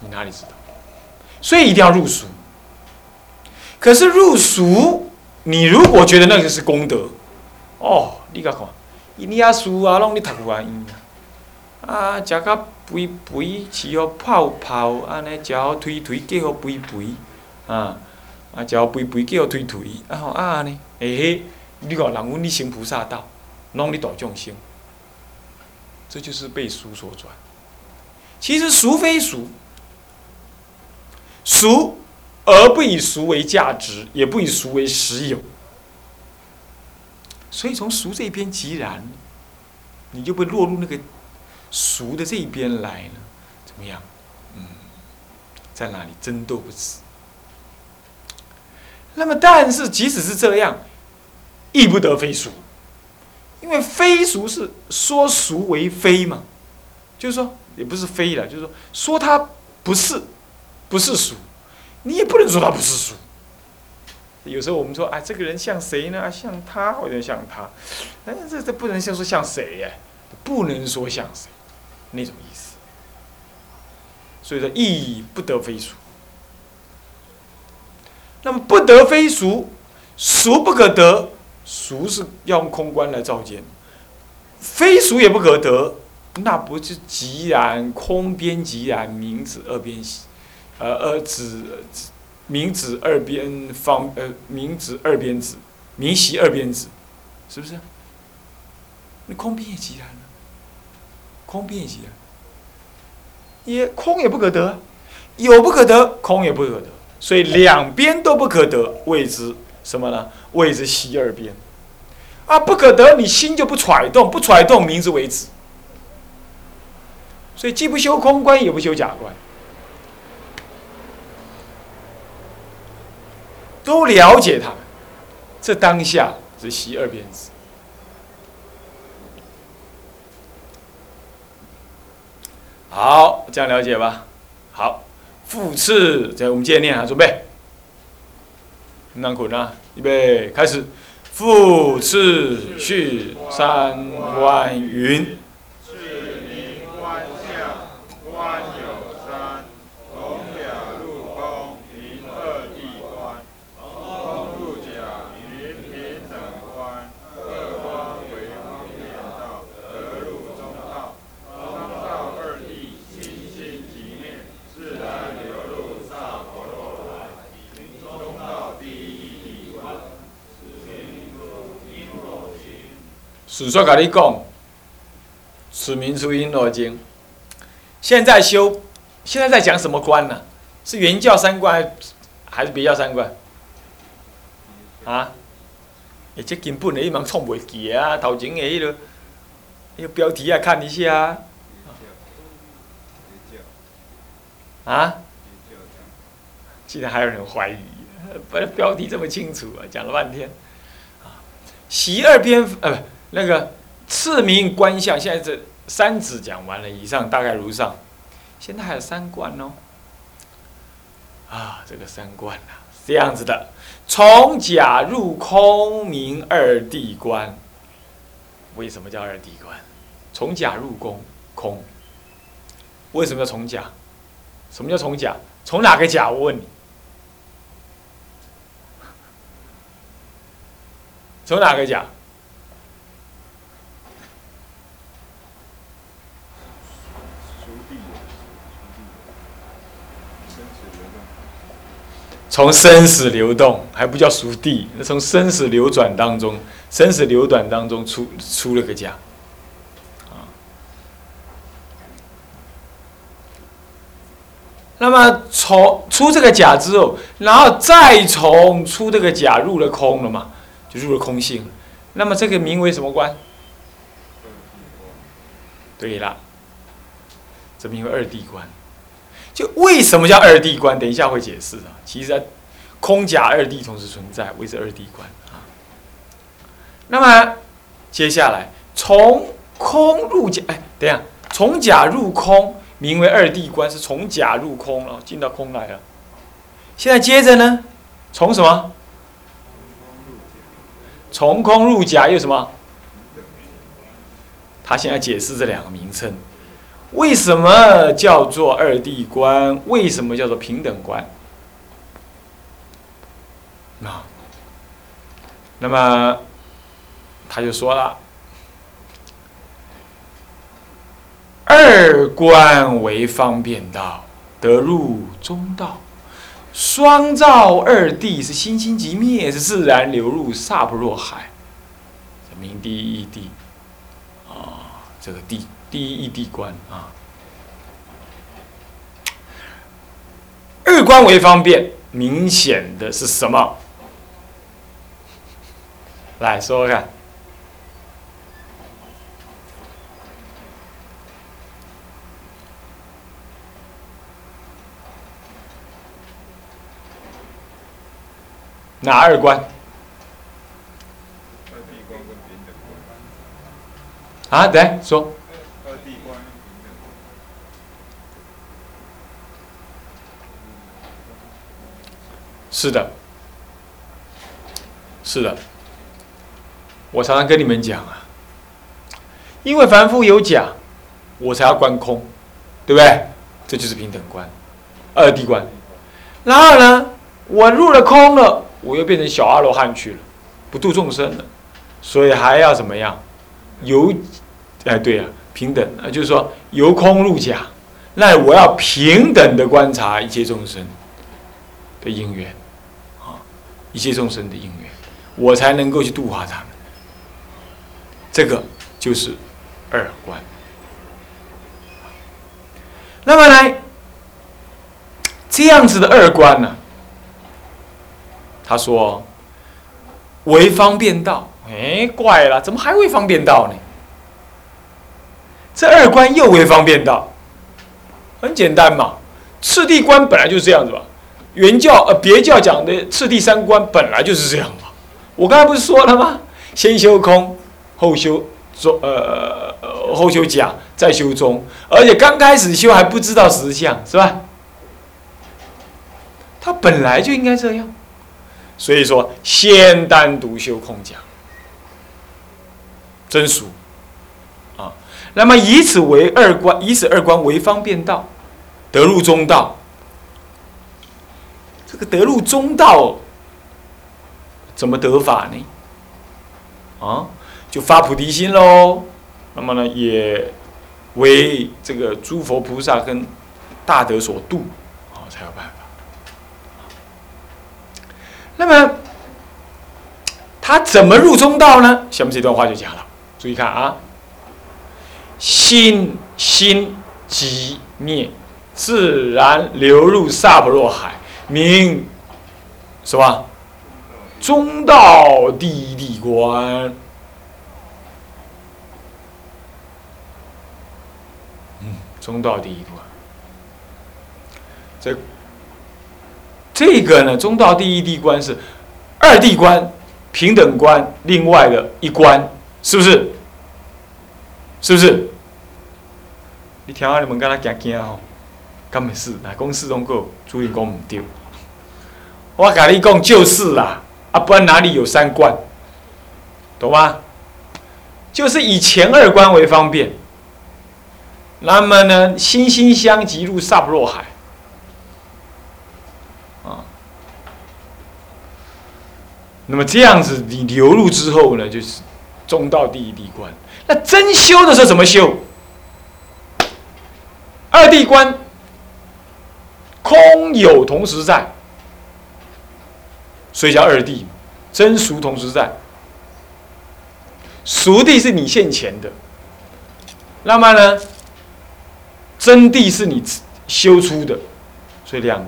你哪里知道？所以一定要入俗。可是入俗，你如果觉得那个是功德，哦，你甲看，你啊书啊，拢你读完音啊，啊食甲肥肥，饲互泡泡，安尼食互推推，叫互肥肥，啊，啊，食互肥肥，叫互推推，啊吼啊安尼，嘿，你看人阮你行菩萨道，拢你度众生，这就是被俗所转。其实俗非俗，俗而不以俗为价值，也不以俗为实有。所以从俗这一边即然，你就会落入那个俗的这一边来了，怎么样？嗯，在哪里争斗不止？那么，但是即使是这样，亦不得非俗，因为非俗是说俗为非嘛，就是说也不是非了，就是说说它不是，不是俗，你也不能说它不是俗。有时候我们说，哎，这个人像谁呢？像他，好像像他，哎，这这不能像说像谁呀？不能说像谁，那种意思。所以说，意义不得非俗。那么不得非俗，俗不可得，俗是要用空观来照见，非俗也不可得，那不是即然空边即然，名子二边呃呃指。名指二边方，呃，名指二边指，名习二边指，是不是？那空边也极然了，空边也极然，也空也不可得，有不可得，空也不可得，所以两边都不可得，谓之什么呢？谓之习二边。啊，不可得，你心就不揣动，不揣动，名之为止。所以既不修空观，也不修假观。都了解他，这当下是习二边子。好，这样了解吧。好，复次，在我们接着念啊，准备。难苦呢，预备，开始。复次去三观云。史说跟你讲，此名出因罗经。现在修，现在在讲什么观呢？是原教三观，还是别教三观？啊？而且根本的一忙创袂记啊！头前的迄个，迄个标题啊，看一下。啊？竟然还有人怀疑，不，标题这么清楚啊，讲了半天。啊，习二篇，呃，不。那个次名观相，现在这三指讲完了，以上大概如上。现在还有三观哦。啊，这个三观啊，这样子的，从假入空明二地观。为什么叫二地观？从假入空，空。为什么要从假？什么叫从假？从哪个假？我问你。从哪个假？从生死流动还不叫熟地，那从生死流转当中，生死流转当中出出了个家，啊，那么从出这个假之后，然后再从出这个假入了空了嘛，就入了空性，那么这个名为什么观？对了，这名为二谛观。就为什么叫二谛观？等一下会解释啊。其实空假二谛同时存在，谓之二谛观啊。那么接下来从空入假，哎，等一下从假入空，名为二谛观，是从假入空了，进到空来了。现在接着呢，从什么？从空入假又什么？他现在解释这两个名称。为什么叫做二谛观？为什么叫做平等观？啊，那么他就说了：二观为方便道，得入中道；双照二谛是心心即灭，是自然流入萨婆若海。名第一谛啊，这个谛。第一义地观啊，二观为方便，明显的是什么？来说说看，哪二观？啊，来说。是的，是的，我常常跟你们讲啊，因为凡夫有假，我才要观空，对不对？这就是平等观，二谛观。然后呢，我入了空了，我又变成小阿罗汉去了，不度众生了，所以还要怎么样？由，哎，对呀，平等啊，就是说由空入假，那我要平等的观察一切众生的因缘。一切众生的因缘，我才能够去度化他们。这个就是二观。那么呢，这样子的二观呢，他说为方便道。哎，怪了，怎么还为方便道呢？这二观又为方便道，很简单嘛，次第观本来就是这样子吧。原教呃别教讲的次第三观本来就是这样嘛，我刚才不是说了吗？先修空，后修中，呃后修假，再修中，而且刚开始修还不知道实相，是吧？他本来就应该这样，所以说先单独修空假，真俗啊。那么以此为二观，以此二观为方便道，得入中道。这个得入中道，怎么得法呢？啊，就发菩提心喽。那么呢，也为这个诸佛菩萨跟大德所度，啊，才有办法。那么他怎么入中道呢？下面这段话就讲了，注意看啊，心心即灭，自然流入萨婆若海。名，是吧？中道第一谛观，嗯，中道第一观。这这个呢，中道第一谛观是二谛观、平等观，另外的一关，是不是？是不是？你听下你们跟他讲讲哦，根本是，那公司中个注意讲唔对。我跟你讲就是啦，啊，不然哪里有三观，懂吗？就是以前二观为方便，那么呢，心心相即入萨婆若海，啊，那么这样子你流入之后呢，就是中道第一地观。那真修的时候怎么修？二地观，空有同时在。所以叫二谛，真俗同时在。俗谛是你现前的，那么呢，真谛是你修出的，所以两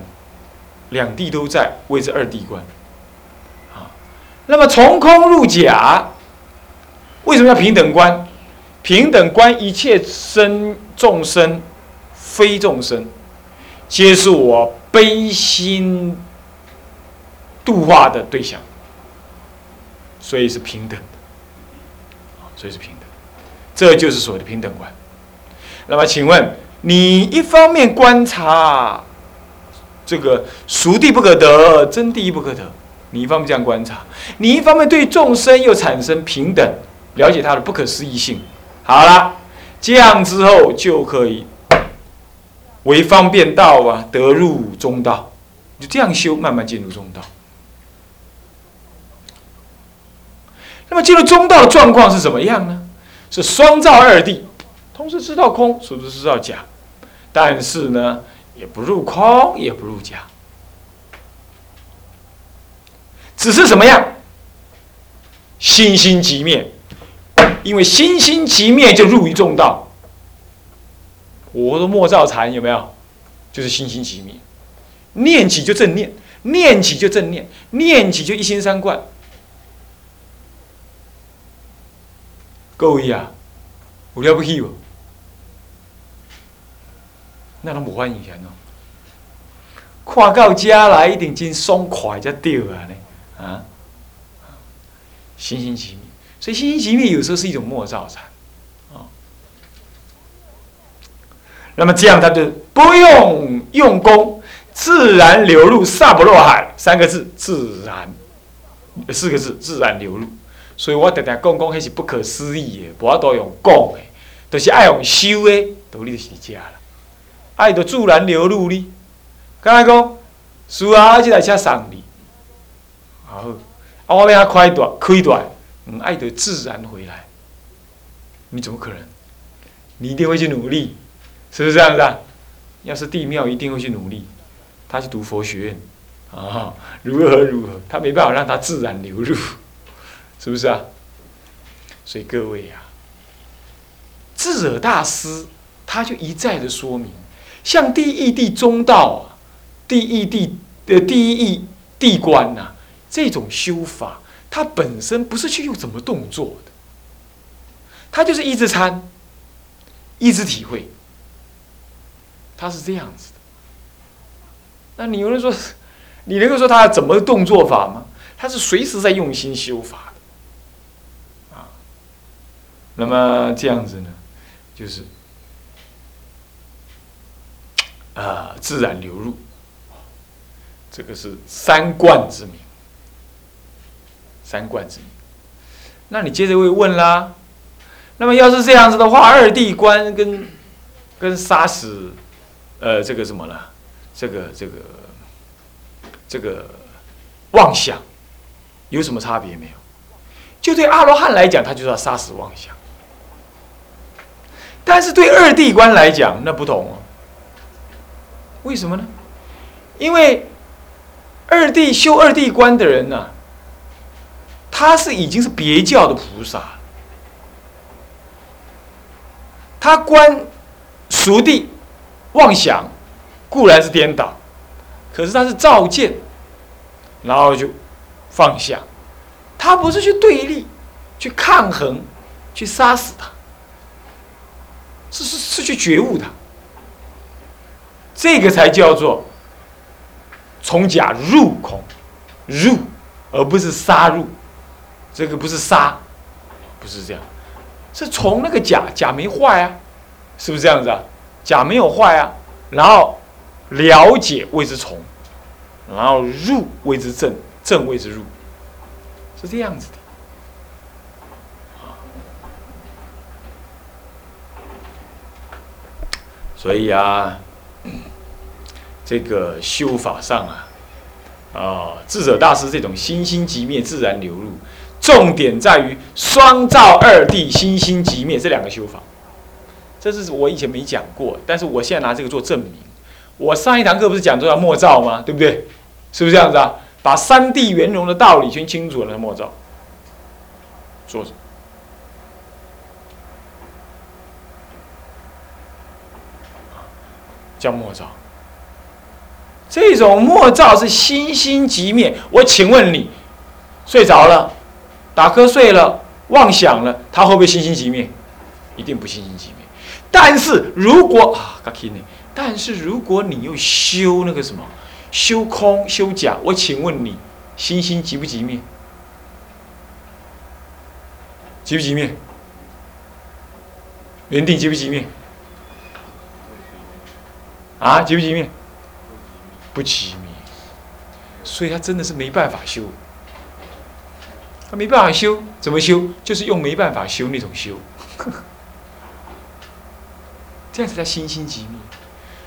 两谛都在，谓之二谛观。啊，那么从空入假，为什么要平等观？平等观一切生众生，非众生，皆是我悲心。度化的对象，所以是平等的，所以是平等，这就是所谓的平等观。那么，请问你一方面观察这个熟地不可得，真地不可得，你一方面这样观察，你一方面对众生又产生平等，了解他的不可思议性。好了，这样之后就可以为方便道啊，得入中道，就这样修，慢慢进入中道。那么进入中道的状况是什么样呢？是双照二谛，同时知道空，同时知道假，但是呢，也不入空，也不入假，只是什么样？心心即灭，因为心心即灭就入于中道。我的莫造禅有没有？就是心心即灭，念起就正念，念起就正念，念起就一心三观。各位啊，有了不起不？那拢无法以前哦。看到家来一定真爽快才对啊呢，啊，心心即灭。所以心心即灭有时候是一种莫造禅，啊。那么这样他就不用用功，自然流入萨婆若海三个字，自然四个字，自然流入。所以我常常讲讲，那是不可思议的，无法度用讲的，都是爱用修的，道理就是这啦。爱就自然流入你。刚才讲，是啊，这台车送你，好，啊，我要开断开断，嗯，爱就自然回来。你怎么可能？你一定会去努力，是不是这样子啊？要是地庙一定会去努力，他去读佛学院，啊，如何如何，他没办法让他自然流入。是不是啊？所以各位啊，智者大师他就一再的说明，像第一地中道啊，第一地的第一地观呐，这种修法，它本身不是去用怎么动作的，它就是一直参，一直体会，他是这样子的。那你有人说，你能够说他怎么动作法吗？他是随时在用心修法啊。那么这样子呢，就是啊，自然流入，这个是三观之名。三观之名，那你接着会问啦，那么要是这样子的话，二地观跟跟杀死呃这个什么呢？这个这个这个妄想有什么差别没有？就对阿罗汉来讲，他就是要杀死妄想。但是对二地观来讲，那不同哦。为什么呢？因为二地修二地观的人呢，他是已经是别教的菩萨，他观熟地妄想固然是颠倒，可是他是照见，然后就放下，他不是去对立、去抗衡、去杀死他。是是是去觉悟它，这个才叫做从假入空，入而不是杀入，这个不是杀，不是这样，是从那个假假没坏啊，是不是这样子啊？假没有坏啊，然后了解谓之从，然后入谓之正，正谓之入，是这样子的。所以啊，这个修法上啊，啊，智者大师这种心心即灭、自然流入，重点在于双照二谛、心心即灭这两个修法。这是我以前没讲过，但是我现在拿这个做证明。我上一堂课不是讲做要默照吗？对不对？是不是这样子啊？把三谛圆融的道理全清楚了，默照。坐着。叫莫照，这种莫照是心心即灭。我请问你，睡着了，打瞌睡了，妄想了，他会不会心心即灭？一定不心心即灭。但是如果啊，但是如果你又修那个什么，修空修假，我请问你，心心急不急灭？急不急灭？原定急不急灭？啊，急不急灭？不急灭，所以他真的是没办法修，他没办法修，怎么修？就是用没办法修那种修，这样子叫心心寂灭。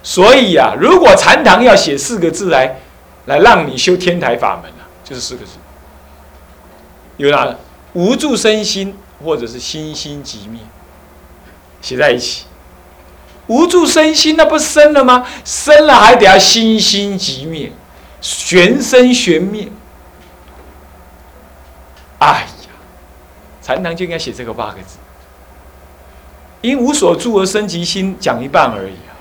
所以呀，如果禅堂要写四个字来，来让你修天台法门啊，就是四个字。有哪？无助身心，或者是心心即灭，写在一起。无助身心，那不生了吗？生了还得要心心即灭，玄生玄灭。哎呀，禅堂就应该写这个八个字。因无所住而生其心，讲一半而已啊。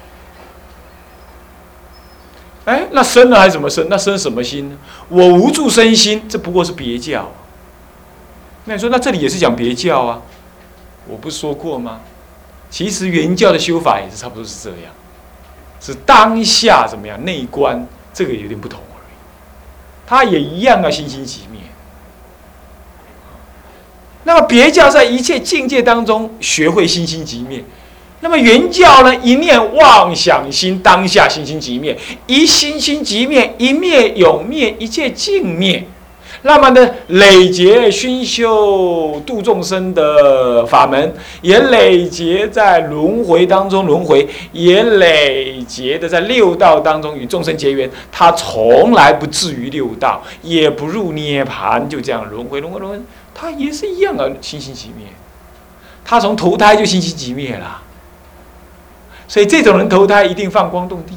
哎，那生了还怎么生？那生什么心呢？我无助身心，这不过是别教。那你说，那这里也是讲别教啊？我不是说过吗？其实原教的修法也是差不多是这样，是当下怎么样内观，这个有点不同而已。他也一样啊，心心即灭。那么别教在一切境界当中学会心心即灭，那么原教呢？一念妄想心当下心心即灭，一心心即灭，一灭永灭，一切尽灭。那么呢，累劫熏修度众生的法门，也累劫在轮回当中轮回，也累劫的在六道当中与众生结缘。他从来不至于六道，也不入涅盘，就这样轮回轮回轮回。他也是一样啊，心心即灭。他从投胎就心心即灭了。所以这种人投胎一定放光动地。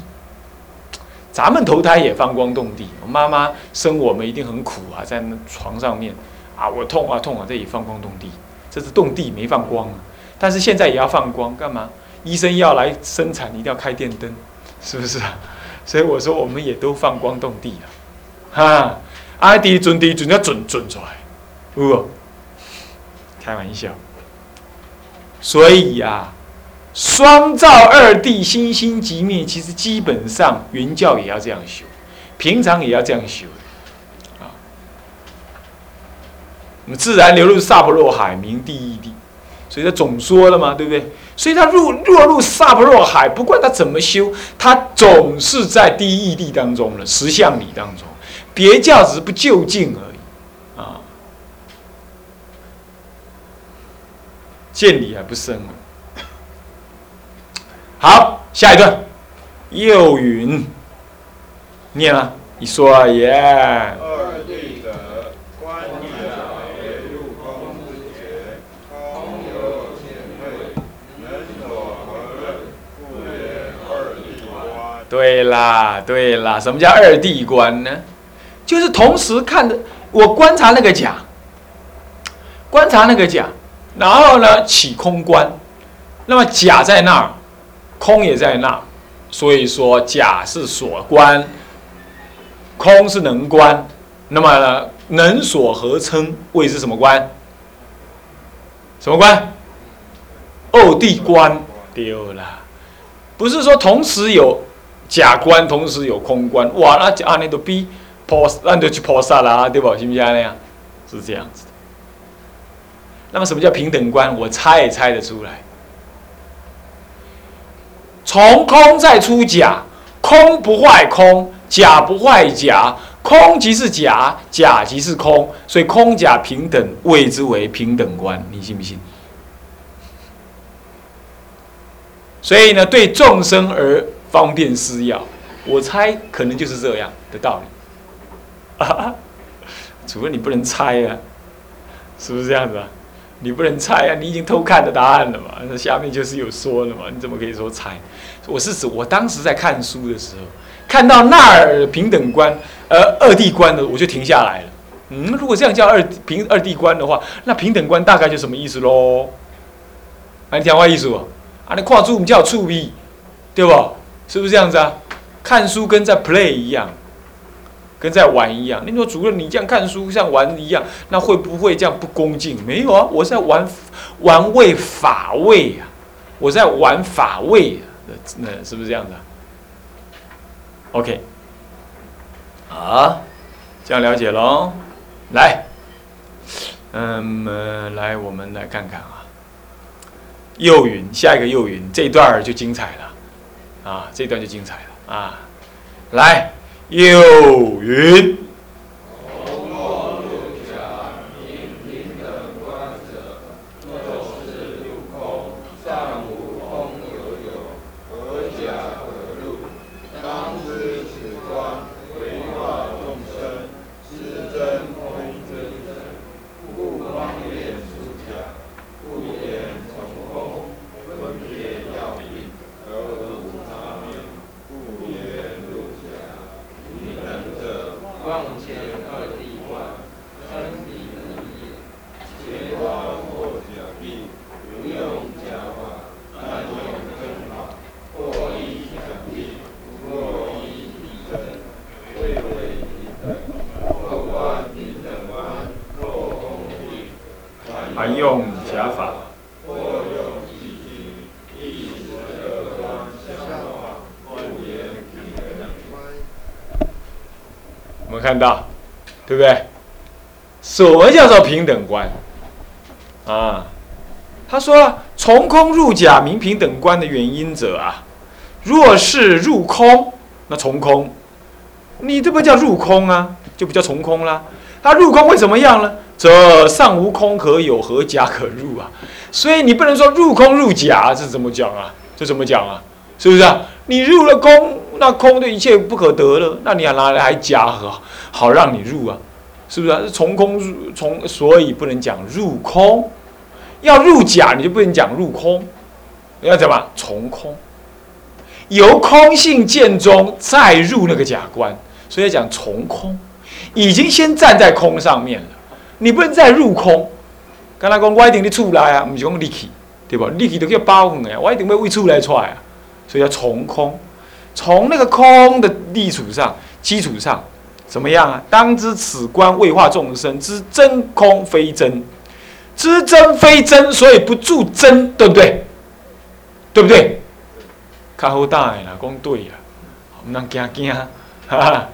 咱们投胎也放光动地，妈妈生我们一定很苦啊，在那床上面啊，我痛啊痛啊，这也放光动地，这是动地没放光啊。但是现在也要放光，干嘛？医生要来生产，一定要开电灯，是不是啊？所以我说我们也都放光动地了，哈，阿弟准地准要准准出来，不？开玩笑。所以呀。双照二谛，心心即灭。其实基本上原教也要这样修，平常也要这样修啊。那么自然流入萨婆若海，名第一地。所以他总说了嘛，对不对？所以他入落入萨婆若海，不管他怎么修，他总是在第一地当中了，实相理当中。别教只是不就近而已啊，见理还不深。好，下一段，又云，念了，你说啊，耶。对啦，对啦，什么叫二谛观呢？就是同时看的，我观察那个甲，观察那个甲，然后呢起空观，那么甲在那儿。空也在那儿，所以说假是所观，空是能观，那么呢，能所合称谓是什么观？什么观？二地观丢了，不是说同时有假观，同时有空观，哇，那阿那都比菩，那就去菩萨啦，对不？行不行那样？是这样子。那么什么叫平等观？我猜也猜得出来。从空再出假，空不坏空，假不坏假，空即是假，假即是空，所以空假平等，谓之为平等观，你信不信？所以呢，对众生而方便施药，我猜可能就是这样的道理。啊，除非你不能猜啊，是不是这样子啊？你不能猜啊！你已经偷看的答案了嘛？那下面就是有说了嘛？你怎么可以说猜？我是指我当时在看书的时候，看到那儿平等观，呃，二地观的，我就停下来了。嗯，如果这样叫二平二地观的话，那平等观大概就什么意思喽？啊，你讲话意思不？啊，你跨住我们叫触逼，对不？是不是这样子啊？看书跟在 play 一样。跟在玩一样，你说主任，你这样看书像玩一样，那会不会这样不恭敬？没有啊，我在玩玩味法味呀，我在玩法味，那是不是这样的？OK，啊，这样了解喽。来，嗯，来，我们来看看啊，右云，下一个右云，这一段就精彩了，啊，这段就精彩了啊，来。又云。我们看到，对不对？什么叫做平等观？啊，他说从空入假名平等观的原因者啊，若是入空，那从空，你这不叫入空啊，就不叫从空啦。他入空会怎么样呢？则上无空可有，何假可入啊？所以你不能说入空入假，这怎么讲啊？这怎么讲啊？是不是啊？你入了空，那空的一切不可得了，那你还拿来还假好，好让你入啊？是不是啊？从空入从，所以不能讲入空，要入假你就不能讲入空，要怎么从空？由空性见中，再入那个假观，所以要讲从空，已经先站在空上面了。你不能再入空，刚才讲我一定要出来啊，不是讲立起，对吧？立起都叫包袱的，我一定要为出来出来啊，所以要从空，从那个空的立础上、基础上，怎么样啊？当知此观未化众生知真空非真，知真非真，所以不住真，对不对？对不对？看好大啦，讲对啦，唔能惊惊，哈哈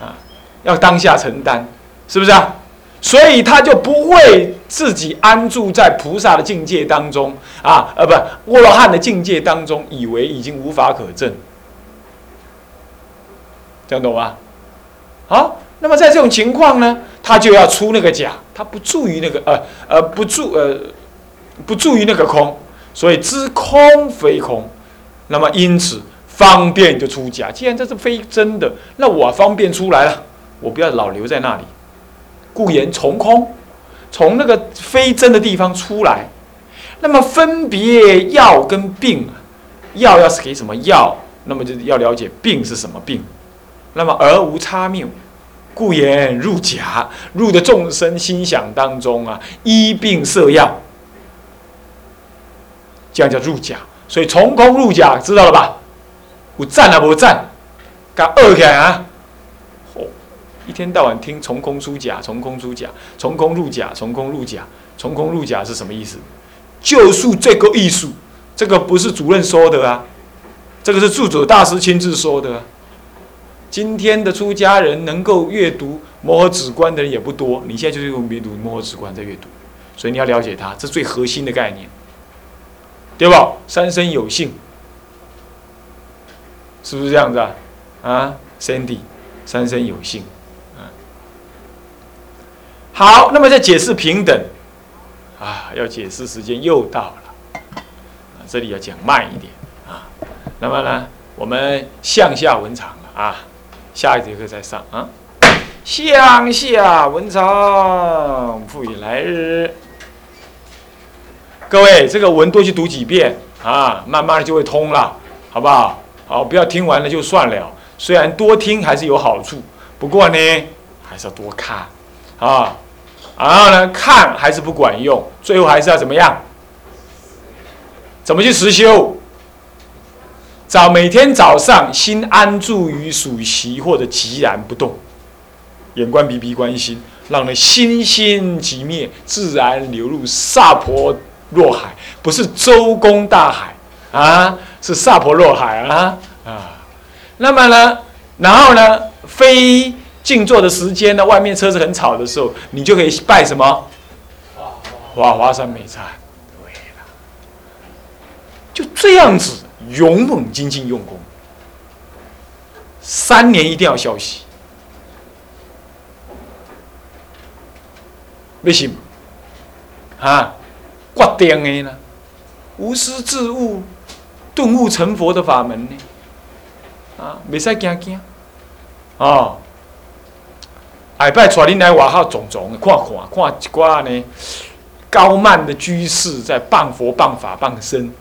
啊，要当下承担，是不是啊？所以他就不会自己安住在菩萨的境界当中啊，呃，不，阿罗汉的境界当中，以为已经无法可证，这样懂吗？好，那么在这种情况呢，他就要出那个假，他不注于那个呃呃不注呃不注于那个空，所以知空非空，那么因此方便就出假。既然这是非真的，那我方便出来了，我不要老留在那里。故言从空，从那个非真的地方出来，那么分别药跟病，药要是给什么药，那么就要了解病是什么病，那么而无差谬，故言入假，入的众生心想当中啊，医病设药，这样叫入假，所以从空入假，知道了吧？我赞啊不赞？敢二起啊！哦一天到晚听从空出假，从空出假，从空入假，从空入假，从空入假是什么意思？就是这个艺术，这个不是主任说的啊，这个是住者大师亲自说的。今天的出家人能够阅读《摩诃止观》的人也不多，你现在就是用阅读《摩诃止观》在阅读，所以你要了解它，这最核心的概念，对吧？三生有幸，是不是这样子啊？啊，Sandy，三生有幸。嗯好，那么在解释平等，啊，要解释时间又到了，啊，这里要讲慢一点啊。那么呢，我们向下文长了啊，下一节课再上啊。向下文长，复以来日。各位，这个文多去读几遍啊，慢慢的就会通了，好不好？好，不要听完了就算了。虽然多听还是有好处，不过呢，还是要多看啊。然后呢，看还是不管用，最后还是要怎么样？怎么去实修？早每天早上心安住于属习或者寂然不动，眼观鼻，鼻观心，让人心心即灭，自然流入萨婆若海，不是周公大海啊，是萨婆若海啊啊。那么呢，然后呢，非。静坐的时间呢？外面车子很吵的时候，你就可以拜什么？华华山美忏。对了，就这样子勇猛精进用功，三年一定要消息。为什么？啊，决定的呢？无师自悟、顿悟成佛的法门呢？啊，未使惊惊，哦。下拜带恁来外口种种，看看看一寡呢高慢的居士在谤佛、谤法、谤僧，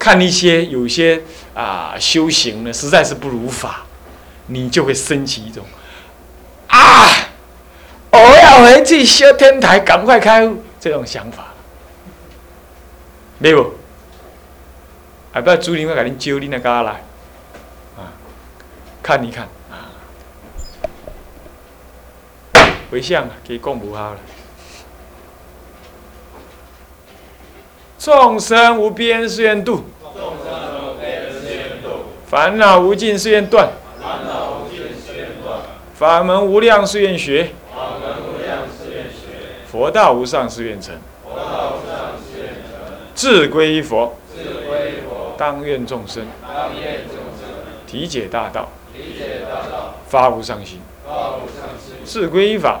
看一些有些啊修行呢，实在是不如法，你就会升起一种啊我要回去修天台，赶快开悟，这种想法，没有。还不要朱林会给您揪你那嘎来，啊，看一看啊，回向，给供不好了。众生无边誓愿度，烦恼无尽誓愿断，法门无量誓愿学，佛道无上誓愿成，志归一佛。当愿众生。体解大道，发无上心；自归依法，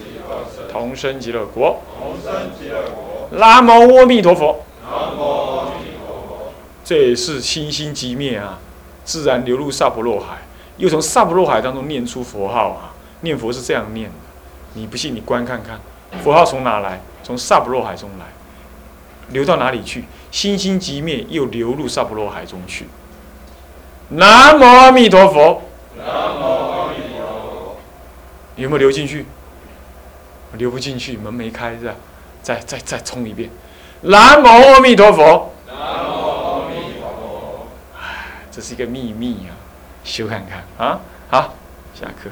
同生极乐国。同生极乐国南无阿弥陀佛。南无阿弥陀佛这也是心心即灭啊，自然流入萨婆若海，又从萨婆若海当中念出佛号啊。念佛是这样念的，你不信你观看看，佛号从哪来？从萨婆若海中来。流到哪里去？心心即灭，又流入萨婆罗海中去。南无阿弥陀佛。南无阿弥陀佛。有没有流进去？流不进去，门没开是吧？再再再冲一遍。南无阿弥陀佛。南无阿弥陀佛。哎，这是一个秘密啊，修看看啊。好，下课。